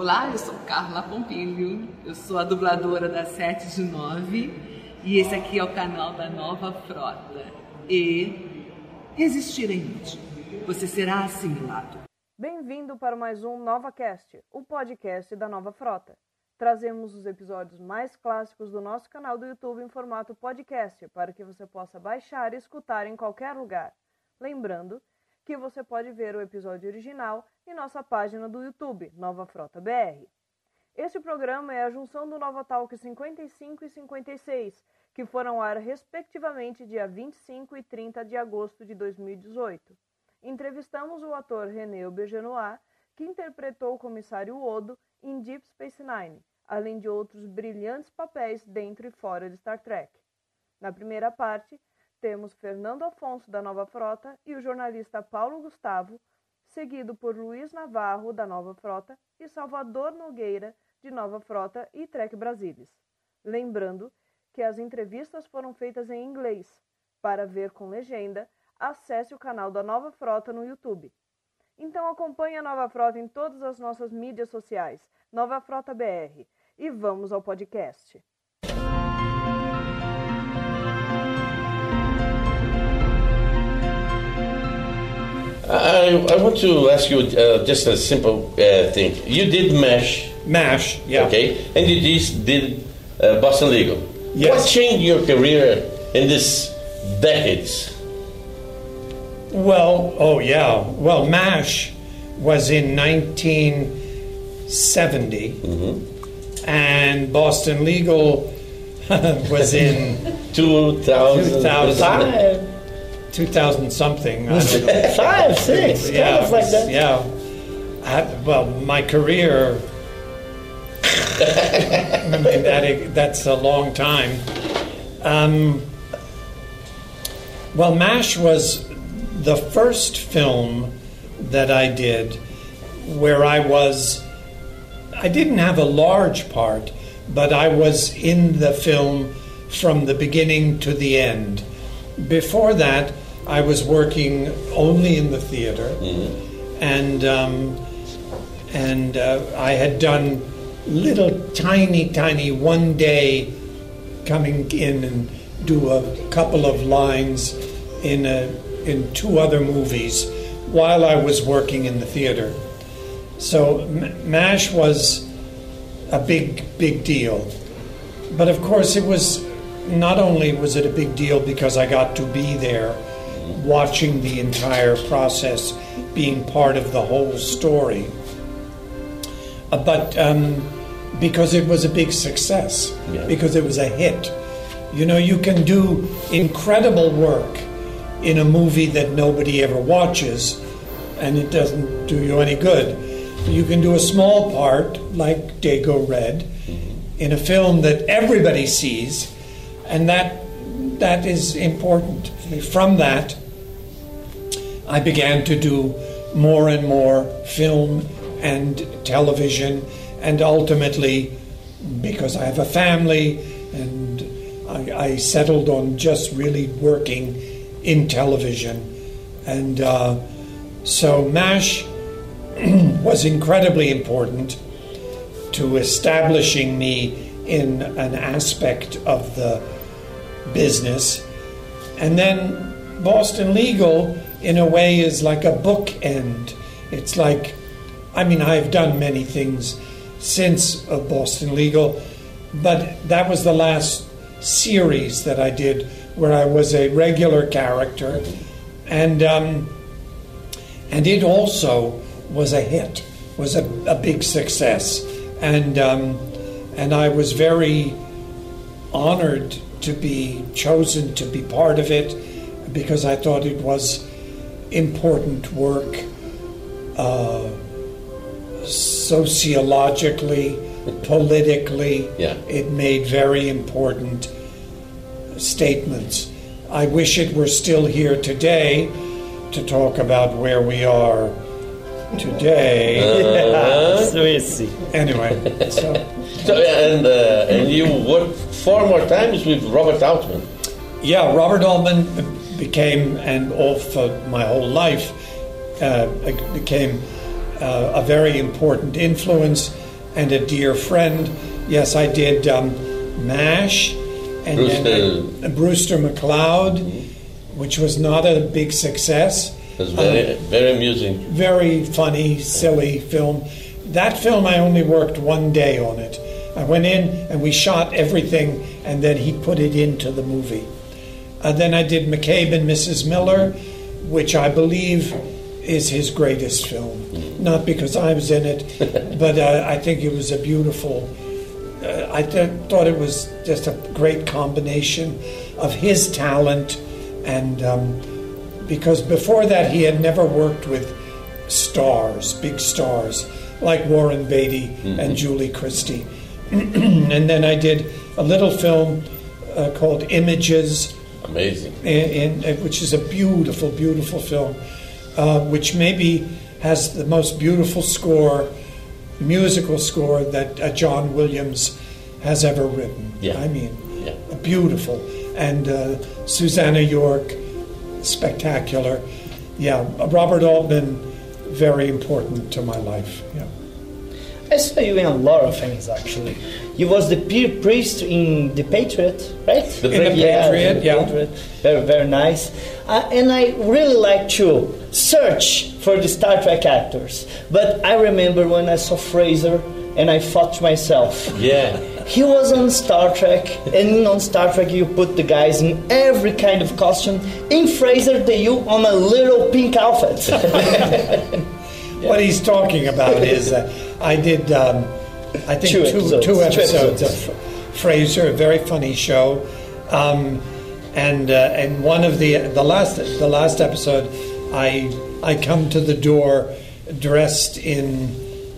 Olá, eu sou Carla Pompilho, eu sou a dubladora da 7 de 9 e esse aqui é o canal da Nova Frota. E resistir é inútil, você será assimilado. Bem-vindo para mais um NovaCast, o podcast da Nova Frota. Trazemos os episódios mais clássicos do nosso canal do YouTube em formato podcast para que você possa baixar e escutar em qualquer lugar. Lembrando que você pode ver o episódio original em nossa página do YouTube, Nova Frota BR. Este programa é a junção do Nova Talk 55 e 56, que foram ao ar respectivamente dia 25 e 30 de agosto de 2018. Entrevistamos o ator René Aubergenois, que interpretou o comissário Odo em Deep Space Nine, além de outros brilhantes papéis dentro e fora de Star Trek. Na primeira parte, temos Fernando Afonso, da Nova Frota, e o jornalista Paulo Gustavo, seguido por Luiz Navarro, da Nova Frota, e Salvador Nogueira, de Nova Frota e Trek Brasilis. Lembrando que as entrevistas foram feitas em inglês. Para ver com legenda, acesse o canal da Nova Frota no YouTube. Então acompanhe a Nova Frota em todas as nossas mídias sociais, Nova Frota BR. E vamos ao podcast. I, I want to ask you uh, just a simple uh, thing. You did MASH, MASH, yeah. okay, and you did, did uh, Boston Legal. Yes. What changed your career in this decades? Well, oh yeah. Well, MASH was in 1970, Mm-hmm. and Boston Legal was in 2000. 2000. 2000 something. I don't know. Five, six, kind yeah, of like that. Yeah. I, well, my career. I mean, that, that's a long time. Um, well, MASH was the first film that I did where I was. I didn't have a large part, but I was in the film from the beginning to the end. Before that, I was working only in the theater, and um, and uh, I had done little tiny, tiny one day coming in and do a couple of lines in a, in two other movies while I was working in the theater. So M- MASH was a big, big deal. But of course, it was not only was it a big deal because I got to be there watching the entire process, being part of the whole story, uh, but um, because it was a big success, Yeah. because it was a hit. You know, you can do incredible work in a movie that nobody ever watches and it doesn't do you any good. You can do a small part, like Dago Red, in a film that everybody sees, and that that is important. From that, I began to do more and more film and television, and ultimately, because I have a family, and I, I settled on just really working in television, and uh, so MASH was incredibly important to establishing me in an aspect of the business. And then Boston Legal, in a way, is like a bookend. It's like, I mean, I've done many things since Boston Legal, but that was the last series that I did where I was a regular character. And, um, and it also was a hit, was a, a big success. And, um, and I was very honored to be chosen to be part of it because I thought it was important work uh, sociologically, politically. Yeah. It made very important statements. I wish it were still here today to talk about where we are today. Suíça. anyway, so So, and, uh, and you worked four more times with Robert Altman. yeah, Robert Altman became, and all for my whole life, uh, became uh, a very important influence. and a dear friend. Yes, I did um, MASH and then Brewster. I- Brewster McCloud, which was not a big success. It was very, very amusing. Very funny, silly film. That film, I only worked one day on it. I went in and we shot everything, and then he put it into the movie. Then I did McCabe and Mrs. Miller, which I believe is his greatest film. Not because I was in it, but uh, I think it was a beautiful. Uh, I th- thought it was just a great combination of his talent and um, because before that he had never worked with stars, big stars like Warren Beatty and Julie Christie. and then I did a little film uh, called Images, Amazing. in, in, which is a beautiful, beautiful film, uh, which maybe has the most beautiful score, musical score that uh, John Williams has ever written. Yeah. I mean, Yeah. beautiful. And uh, Susannah York, spectacular. Yeah, Robert Altman, very important to my life. Yeah. I saw you in a lot of things actually. You was the peer priest in The Patriot, right? The In The Patriot, The yeah. Patriot. Very, very nice. Uh, and I really like to search for the Star Trek actors. But I remember when I saw Frasier and I thought to myself, Yeah. he was on Star Trek, and on Star Trek you put the guys in every kind of costume. In Frasier, they you on a little pink outfit. What he's talking about is uh, I did, um, I think, Two two, episodes. two Two episodes of Frasier, a very funny show. Um, and uh, and one of the the last the last episode, I I come to the door dressed in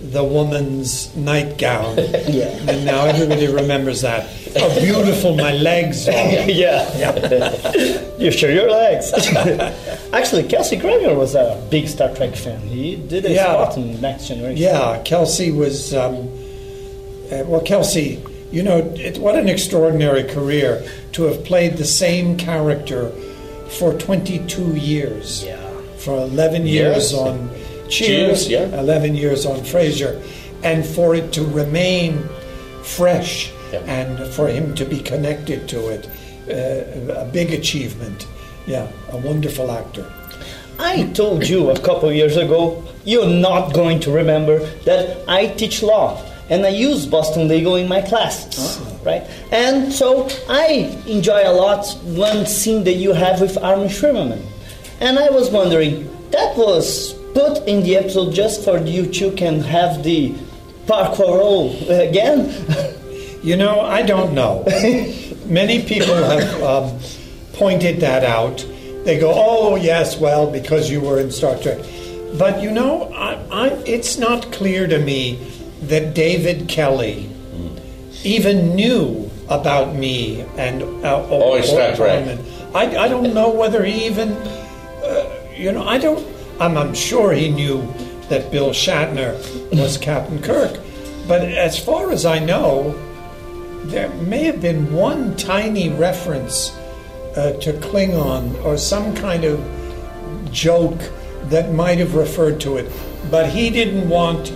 the woman's nightgown. Yeah. And now everybody remembers that. How beautiful my legs are. yeah. yeah. you show your legs. Actually, Kelsey Grammer was a big Star Trek fan. He did a Yeah. spot in Next Generation. Yeah, Kelsey was. Um, uh, well, Kelsey, you know, it, what an extraordinary career to have played the same character for 22 years. Yeah. For 11 years Yes. on Cheers, Cheers, yeah. 11 years on Frasier, and for it to remain fresh Yeah. and for him to be connected to it, uh, a big achievement. Yeah, a wonderful actor. I told you a couple years ago, you're not going to remember, that I teach law and I use Boston Legal in my classes, right? And so I enjoy a lot one scene that you have with Armin Shimerman. And I was wondering, that was put in the episode just for you two can have the parkour role again? You know, I don't know. Many people have um, pointed that out. They go, "Oh, yes, well, because you were in Star Trek." But you know, I, I, it's not clear to me that David Kelley even knew about me and uh, Oh, in Star Trek. Armin. I, I don't know whether he even, uh, you know, I don't. I'm, I'm sure he knew that Bill Shatner was Captain Kirk, but as far as I know, there may have been one tiny reference uh, to Klingon or some kind of joke that might have referred to it, but he didn't want.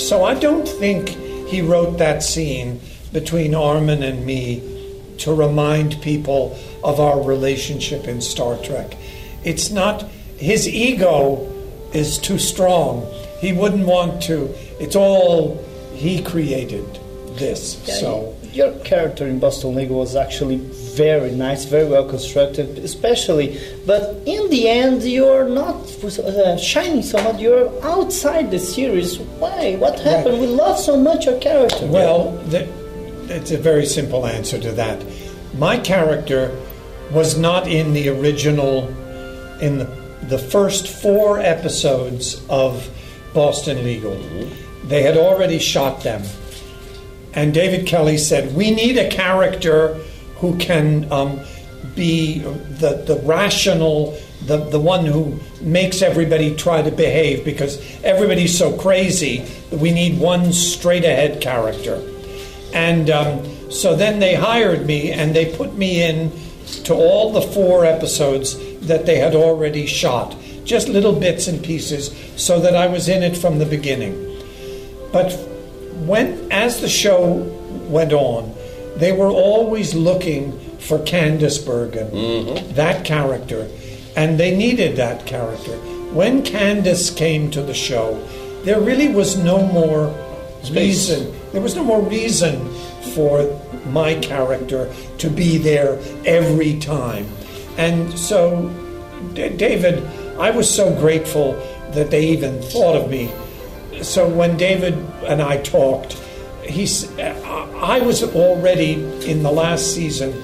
So I don't think he wrote that scene between Armin and me to remind people of our relationship in Star Trek. It's not, his ego is too strong. He wouldn't want to, it's all he created this. so. Your character in Boston Legal was actually very nice, very well constructed, especially. But in the end, you're not uh, shining so much. You're outside the series. Why? What happened? We love so much your character. Well, the, it's a very simple answer to that. My character was not in the original, in the, the first four episodes of Boston Legal. They had already shot them. And David Kelley said, We need a character who can um, be the, the rational, the, the one who makes everybody try to behave because everybody's so crazy that we need one straight ahead character. And um, so then they hired me and they put me in to all the four episodes that they had already shot, just little bits and pieces, so that I was in it from the beginning. But when as the show went on, they were always looking for Candice Bergen, mm-hmm. that character, and they needed that character. When Candice came to the show, there really was no more reason. There was no more reason for my character to be there every time, and so D- David, I was so grateful that they even thought of me. So when David and I talked, he's, I was already in the last season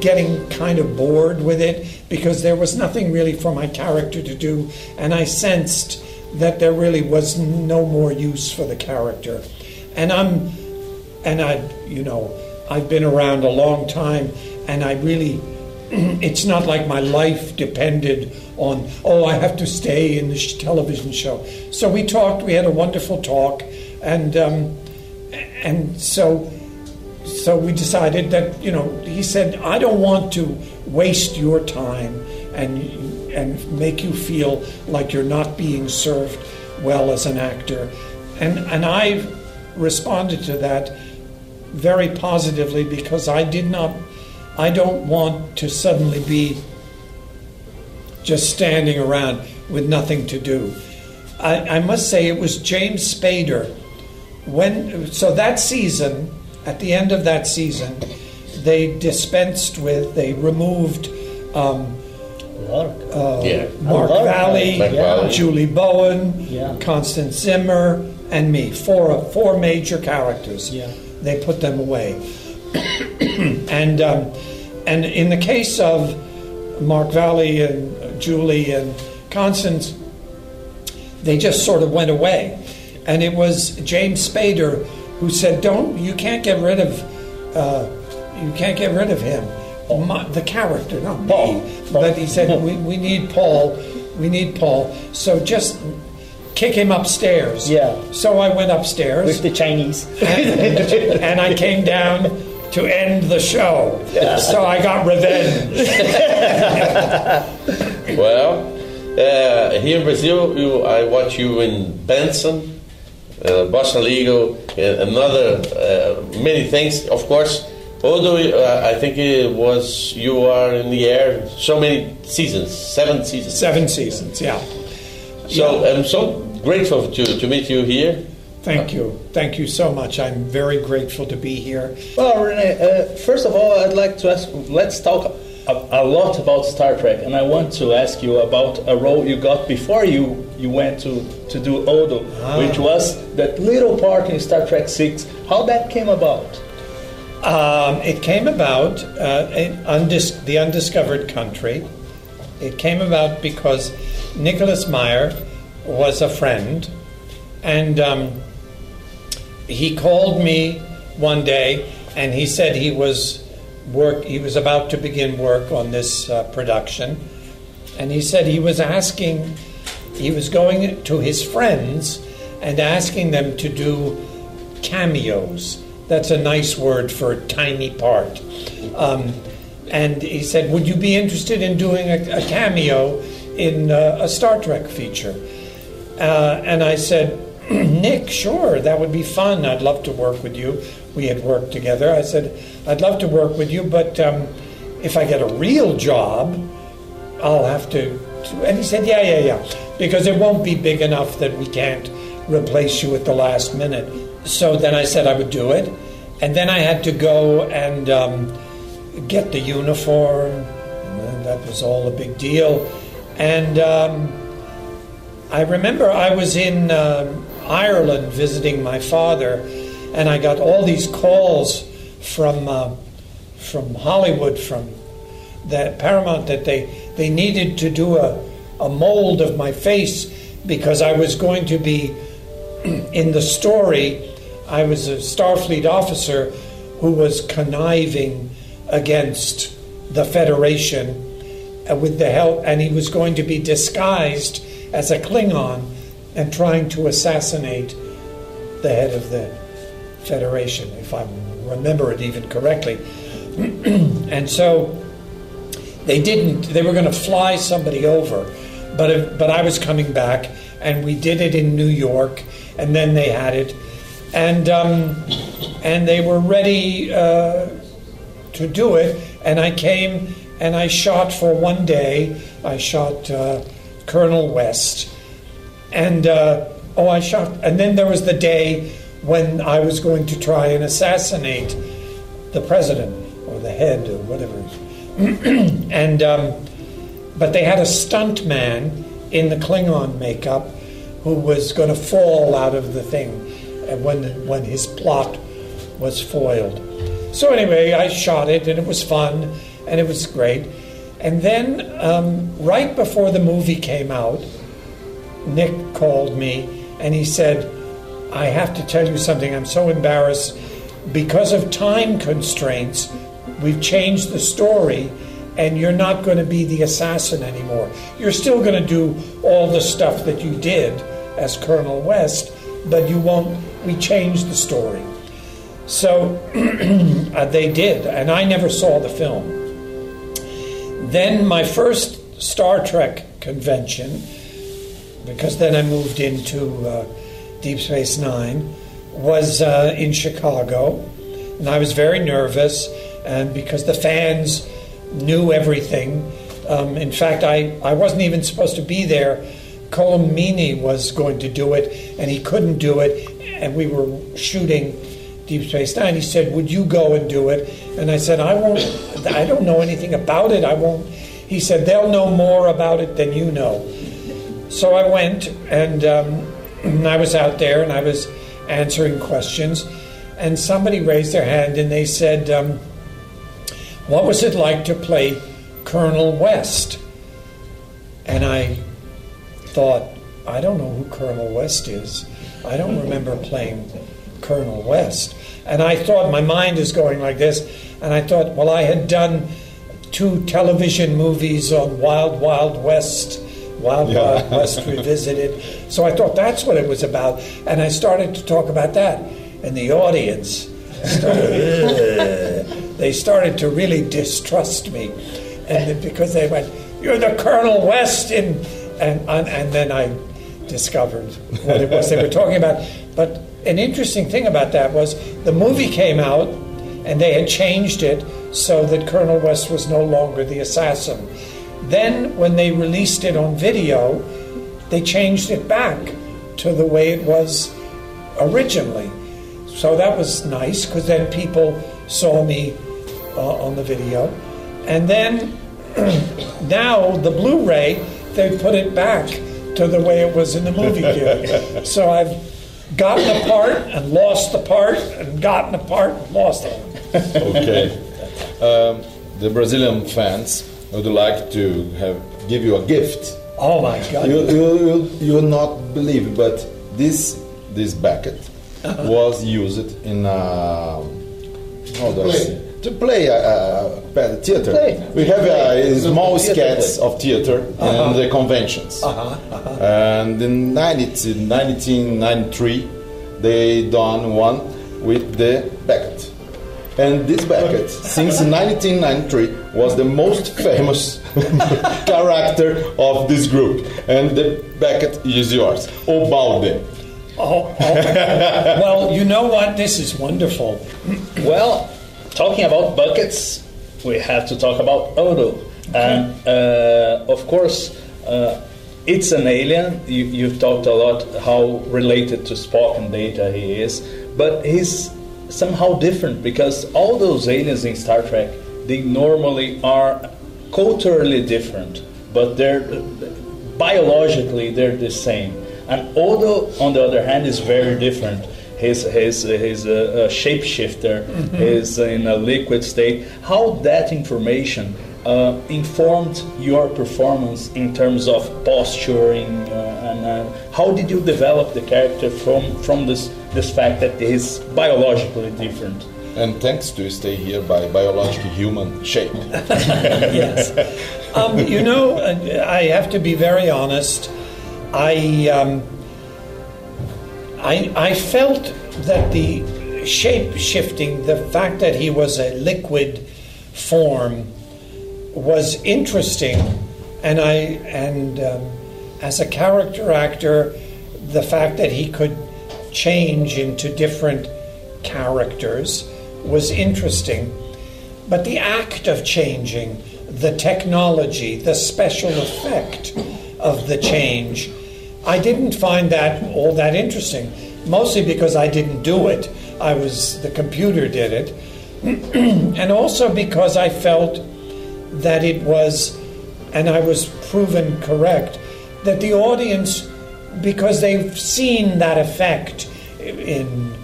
getting kind of bored with it because there was nothing really for my character to do, and I sensed that there really was no more use for the character. And I'm, and I, you know, I've been around a long time, and I really it's not like my life depended on oh i have to stay in this television show. So we talked we had a wonderful talk and um, and so so we decided that you know he said i don't want to waste your time and and make you feel like you're not being served well as an actor. And and i responded to that very positively because i did not I don't want to suddenly be just standing around with nothing to do. I, I, must say it was James Spader. When so that season, at the end of that season, they dispensed with, they removed um, uh, Yeah. Mark Mark Valley, Mark Valley. Julie Bowen, Yeah. Constance Zimmer, and me. Four four major characters. Yeah. They put them away. and um, and in the case of Mark Valley and Julie and Constance, they just sort of went away, and it was James Spader who said, "Don't you can't get rid of uh, you can't get rid of him, My, the character, not Paul. me." But he said, "We we need Paul, we need Paul." So just kick him upstairs. Yeah. So I went upstairs with the Chinese. and, and I came down to end the show. So I got revenge. Well, uh, here in Brazil, you, I watch you in Benson, uh, Boston Legal, and another uh, many things. Of course, although uh, I think it was you are in the air so many seasons, seven seasons. Seven seasons, yeah. So I'm so grateful to, to meet you here. Thank you. Thank you so much. I'm very grateful to be here. Well, Rene, uh, first of all, I'd like to ask. Let's talk a, a lot about Star Trek, and I want to ask you about a role you got before you you went to to do Odo, which was that little part in Star Trek Six. How that came about? Um, it came about uh, in undis- the undiscovered country. It came about because Nicholas Meyer was a friend, and um, he called me one day, and he said he was work. He was about to begin work on this uh, production, and he said he was asking. He was going to his friends and asking them to do cameos. That's a nice word for a tiny part. Um, and he said, Would you be interested in doing a, a cameo in uh, a Star Trek feature? Uh, and I said, Nick, sure, that would be fun. I'd love to work with you. We had worked together. I said, I'd love to work with you, but um, if I get a real job, I'll have to. And he said, Yeah, yeah, yeah, because it won't be big enough that we can't replace you at the last minute. So then I said I would do it. And then I had to go and um, get the uniform. And that was all a big deal. And um, I remember I was in um Ireland visiting my father, and I got all these calls from uh, from Hollywood, from that Paramount, that they they needed to do a a mold of my face because I was going to be in the story. I was a Starfleet officer who was conniving against the Federation uh, with the help, and he was going to be disguised as a Klingon and trying to assassinate the head of the Federation, if I remember it even correctly. and so they didn't. They were going to fly somebody over, but but I was coming back, and we did it in New York, and then they had it and um, and they were ready uh, to do it. And I came and I shot for one day. I shot uh, Colonel West, and uh, oh, I shot. And then there was the day when I was going to try and assassinate the president or the head or whatever. and um, but they had a stunt man in the Klingon makeup who was going to fall out of the thing when when his plot was foiled. So anyway, I shot it and it was fun and it was great. And then um, right before the movie came out, Nick called me and he said, "I have to tell you something. I'm so embarrassed because of time constraints. We've changed the story." and you're not going to be the assassin anymore. You're still going to do all the stuff that you did as Colonel West, but you won't. We changed the story. So uh, they did, and I never saw the film. Then my first Star Trek convention, because then I moved into uh, Deep Space Nine, was uh, in Chicago, and I was very nervous, and because the fans knew everything. Um, in fact, I, I wasn't even supposed to be there. Colm Meaney was going to do it, and he couldn't do it, and we were shooting Deep Space Nine. He said, "Would you go and do it?" And I said, "I won't. I don't know anything about it. I won't." He said, "They'll know more about it than you know." So I went, and um, I was out there, and I was answering questions, and somebody raised their hand, and they said. Um, what was it like to play Colonel West? And I thought, I don't know who Colonel West is. I don't remember playing Colonel West. And I thought, my mind is going like this, and I thought, well, I had done two television movies on Wild Wild West, Wild Yeah. Wild West Revisited. So I thought that's what it was about. And I started to talk about that. And the audience started, they started to really distrust me. And because they went, You're the Colonel West in. And, and, and then I discovered what it was they were talking about. But an interesting thing about that was the movie came out and they had changed it so that Colonel West was no longer the assassin. Then, when they released it on video, they changed it back to the way it was originally. So that was nice because then people saw me uh, on the video. And then now the Blu ray, they put it back to the way it was in the movie theater. so I've gotten a part and lost the part and gotten a part and lost it. okay. Um, the Brazilian fans would like to have give you a gift. Oh my God. You, you, you, you will not believe, it, but this this bucket Uh-huh. was used in a, how do I say? To play a, a, a theater. Play. We have uh, a, small Theater sketch of theater uh-huh. in the conventions. Uh-huh. Uh-huh. And in 90, 1993, they done one with the Beckett. And this Beckett, since 1993, was the most famous character of this group. And the Beckett is yours. Obalde. Oh, oh. well, you know what? This is wonderful. Well, talking about buckets, we have to talk about Odo. And uh, of course, uh, it's an alien. You, you've talked a lot how related to Spock and Data he is, but he's somehow different because all those aliens in Star Trek they normally are culturally different, but they're biologically they're the same. And Odo, on the other hand, is very different. He's, he's, he's a, a shapeshifter, he's in a liquid state. How that information uh, informed your performance in terms of posturing, uh, and uh, how did you develop the character from, from this, this fact that he's biologically different? And thanks to stay here by biological human shape. yes. Um, you know, uh, I have to be very honest. I, um, I, I felt that the shape shifting, the fact that he was a liquid form, was interesting, and I and um, as a character actor, the fact that he could change into different characters was interesting. But the act of changing, the technology, the special effect of the change, I didn't find that all that interesting. Mostly because I didn't do it. I was the computer did it. and also because I felt that it was and I was proven correct that the audience because they've seen that effect in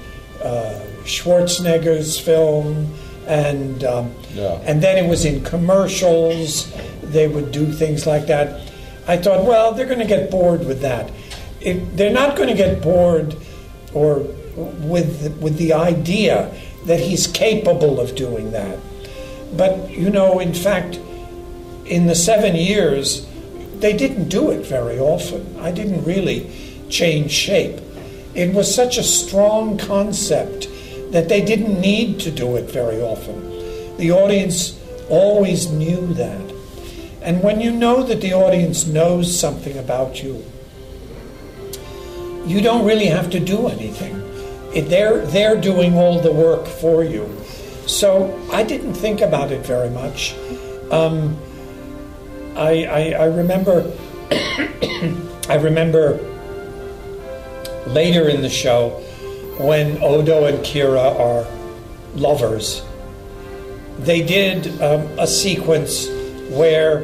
uh, Schwarzenegger's film, and um, Yeah. and then it was in commercials. They would do things like that. I thought, well, they're going to get bored with that. They're not going to get bored or with with the idea that he's capable of doing that. But you know, in fact, in the seven years, they didn't do it very often. I didn't really change shape. It was such a strong concept that they didn't need to do it very often. The audience always knew that. And when you know that the audience knows something about you, you don't really have to do anything. They're, they're doing all the work for you. So I didn't think about it very much. Um, I, I, I remember I remember later in the show when Odo and Kira are lovers. They did um, a sequence where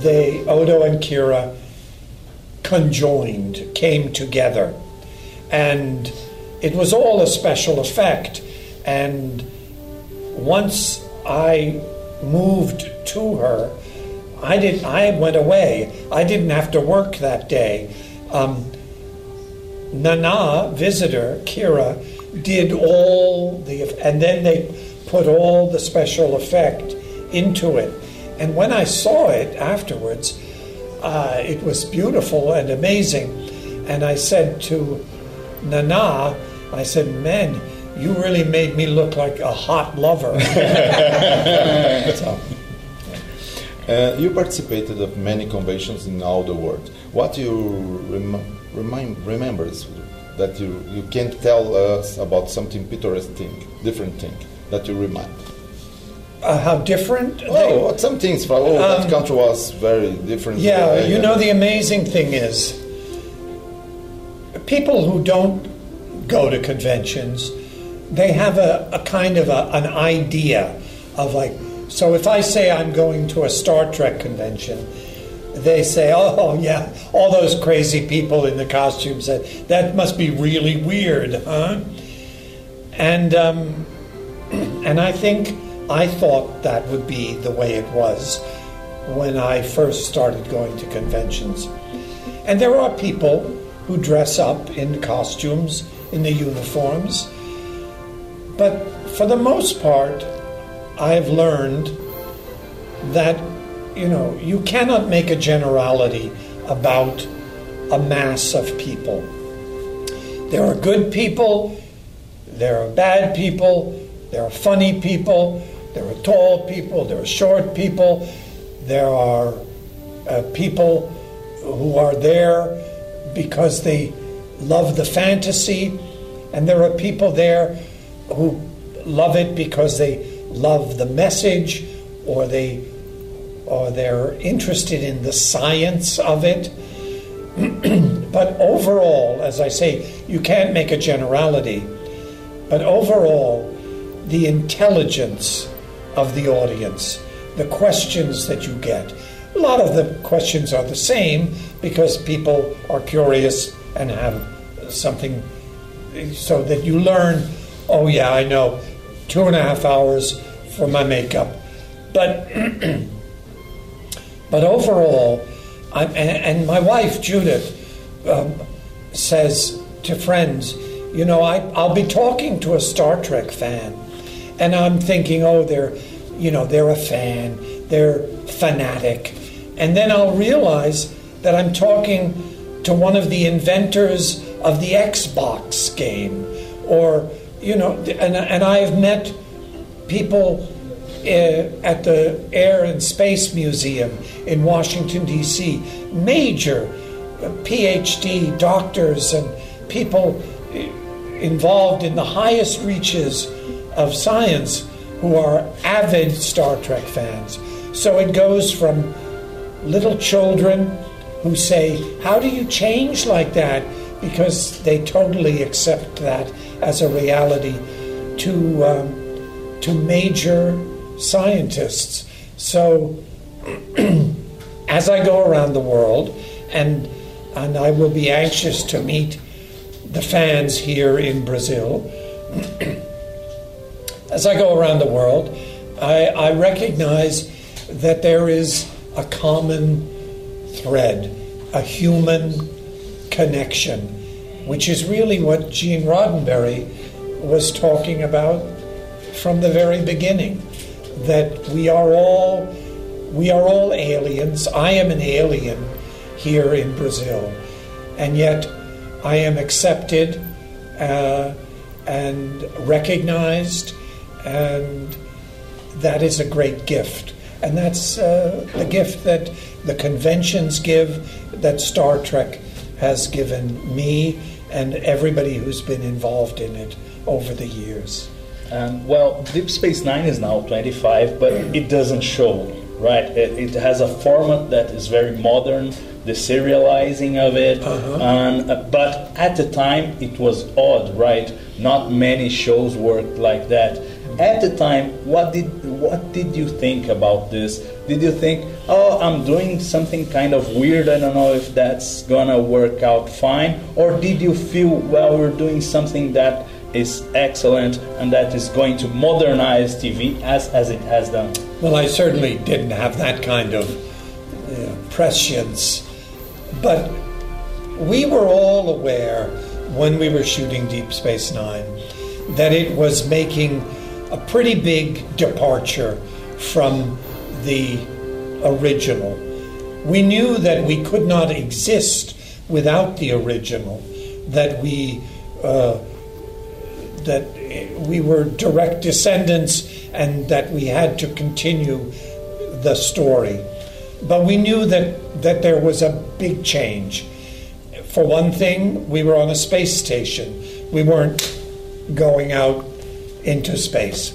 they Odo and Kira conjoined, came together, and it was all a special effect. And once I moved to her, I did. I went away. I didn't have to work that day. Um, Nana, Visitor Kira, did all the, and then they put all the special effect into it. And when I saw it afterwards, uh, it was beautiful and amazing. And I said to Nana, I said, "Man, you really made me look like a hot lover." So, Uh, you participated of many conventions in all the world. What you rem- remind, remembers that you, you can tell us about something picturesque thing, different thing that you remind? uh, how different? they- Oh, some things from oh, that Um, country was very different. Yeah, you know, the amazing thing is people who don't go to conventions, they have a, a kind of a, an idea of like, so if I say I'm going to a Star Trek convention, they say, oh, yeah, all those crazy people in the costumes, that, that must be really weird, huh? And, um, and I think I thought that would be the way it was when I first started going to conventions. And there are people who dress up in costumes, in the uniforms. But for the most part, I've learned that, you know, you cannot make a generality about a mass of people. There are good people, there are bad people, there are funny people, there are tall people, there are short people, there are uh, people who are there because they love the fantasy, and there are people there who love it because they love the message or they or they're interested in the science of it. but overall, as I say, you can't make a generality. But overall, the intelligence of the audience, the questions that you get, a lot of the questions are the same because people are curious and have something so that you learn, oh, yeah, I know, two and a half hours for my makeup. But, but overall, I'm, and, and my wife, Judith, um, says to friends, you know, I, I'll be talking to a Star Trek fan, and I'm thinking, oh, they're, you know, they're a fan, they're fanatic, and then I'll realize that I'm talking to one of the inventors of the Xbox game, or you know, and and I've met people uh, at the Air and Space Museum in Washington D.C. Major PhD doctors and people involved in the highest reaches of science who are avid Star Trek fans. So it goes from little children who say, How do you change like that? Because they totally accept that as a reality, to, um, to major scientists. So as I go around the world, and, and I will be anxious to meet the fans here in Brazil, as I go around the world, I, I recognize that there is a common thread, a human connection, which is really what Gene Roddenberry was talking about from the very beginning. That we are all we are all aliens. I am an alien here in Brazil, and yet I am accepted uh, and recognized, and that is a great gift. And that's uh, the gift that the conventions give, that Star Trek has given me and everybody who's been involved in it over the years. Um, well, Deep Space Nine is now 25, but it doesn't show, right? It, it has a format that is very modern, the serializing of it, Uh-huh. and, uh, but at the time it was odd, right? Not many shows worked like that. At the time, what did what did you think about this? Did you think, oh, I'm doing something kind of weird? I don't know if that's gonna work out fine, or did you feel, well, we're doing something that is excellent and that is going to modernize TV as as it has done? Well, I certainly didn't have that kind of prescience, but we were all aware when we were shooting Deep Space Nine that it was making a pretty big departure from the original. We knew that we could not exist without the original, that we uh, that we were direct descendants and that we had to continue the story. But we knew that, that there was a big change. For one thing, we were on a space station. We weren't going out into space.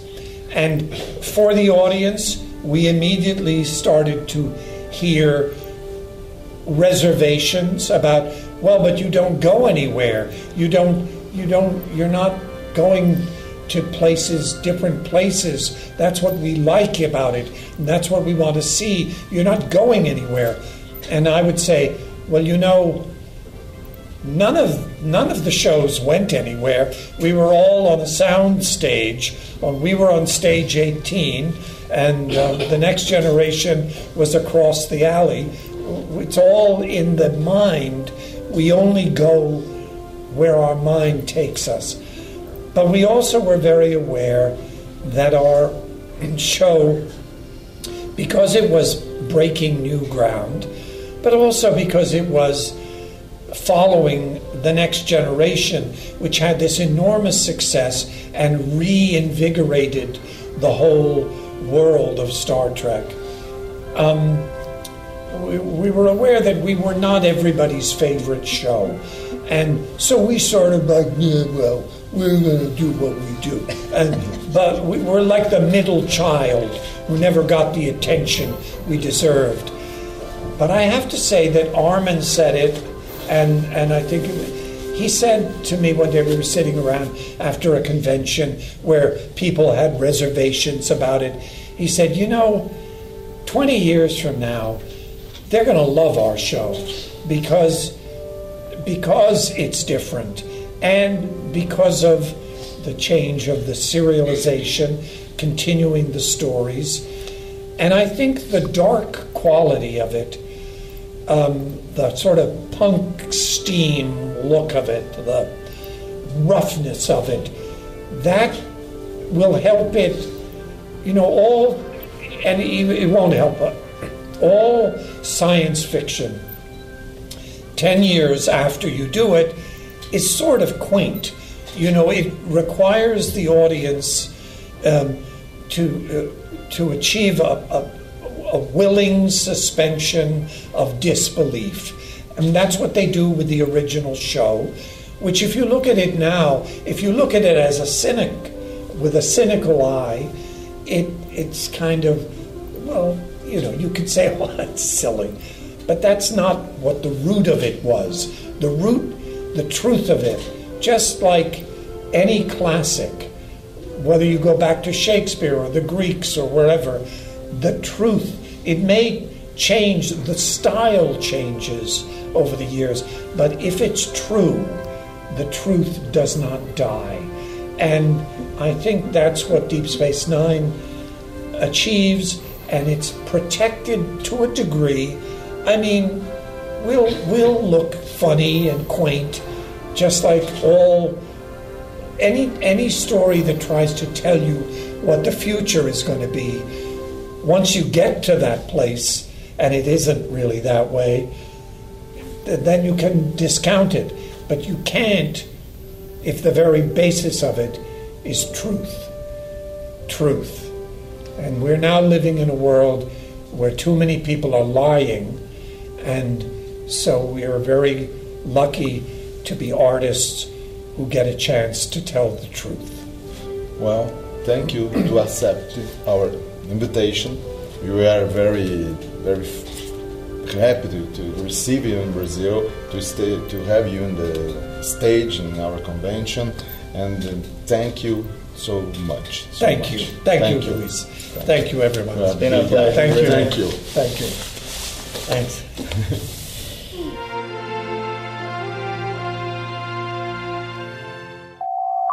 And for the audience, we immediately started to hear reservations about well but you don't go anywhere. You don't you don't you're not going to places different places. That's what we like about it. And that's what we want to see. You're not going anywhere. And i would say well you know none of none of the shows went anywhere we were all on a sound stage we were on stage 18 and uh, the next generation was across the alley it's all in the mind. We only go where our mind takes us. But we also were very aware that our show, because it was breaking new ground, but also because it was following the next generation, which had this enormous success and reinvigorated the whole world of Star Trek. Um, we, we were aware that we were not everybody's favorite show. And so we sort of like, yeah, well, we're going to do what we do. And, but we were like the middle child who never got the attention we deserved. But I have to say that Armin said it, and, and I think he said to me one day we were sitting around after a convention where people had reservations about it. He said, You know, 20 years from now, they're going to love our show because because it's different and because of the change of the serialization continuing the stories and i think the dark quality of it um, the sort of punk steam look of it the roughness of it that will help it you know all and it, it won't help uh, all science fiction 10 years after you do it is sort of quaint. You know, it requires the audience um, to, uh, to achieve a, a, a willing suspension of disbelief. And that's what they do with the original show. which, if you look at it now, if you look at it as a cynic, with a cynical eye, it it's kind of, well, you know, you could say, well, that's silly. But that's not what the root of it was. The root, the truth of it, just like any classic, whether you go back to Shakespeare or the Greeks or wherever, the truth, it may change, the style changes over the years, but if it's true, the truth does not die. And I think that's what Deep Space Nine achieves, and it's protected to a degree. I mean, we'll, we'll look funny and quaint, just like all any any story that tries to tell you what the future is going to be. Once you get to that place, and it isn't really that way, then you can discount it. But you can't if the very basis of it is truth. Truth. And we're now living in a world where too many people are lying, and so we are very lucky to be artists who get a chance to tell the truth. Well, thank you to accept our invitation. We are very, very happy to, to receive you in Brazil, to stay, to have you in the stage in our convention, and uh, thank you so much. so Thank much. you. Thank, you, Luiz. Thank you, everyone. Well, been a pleasure. Thank you. Thank you. Thank you. Thanks.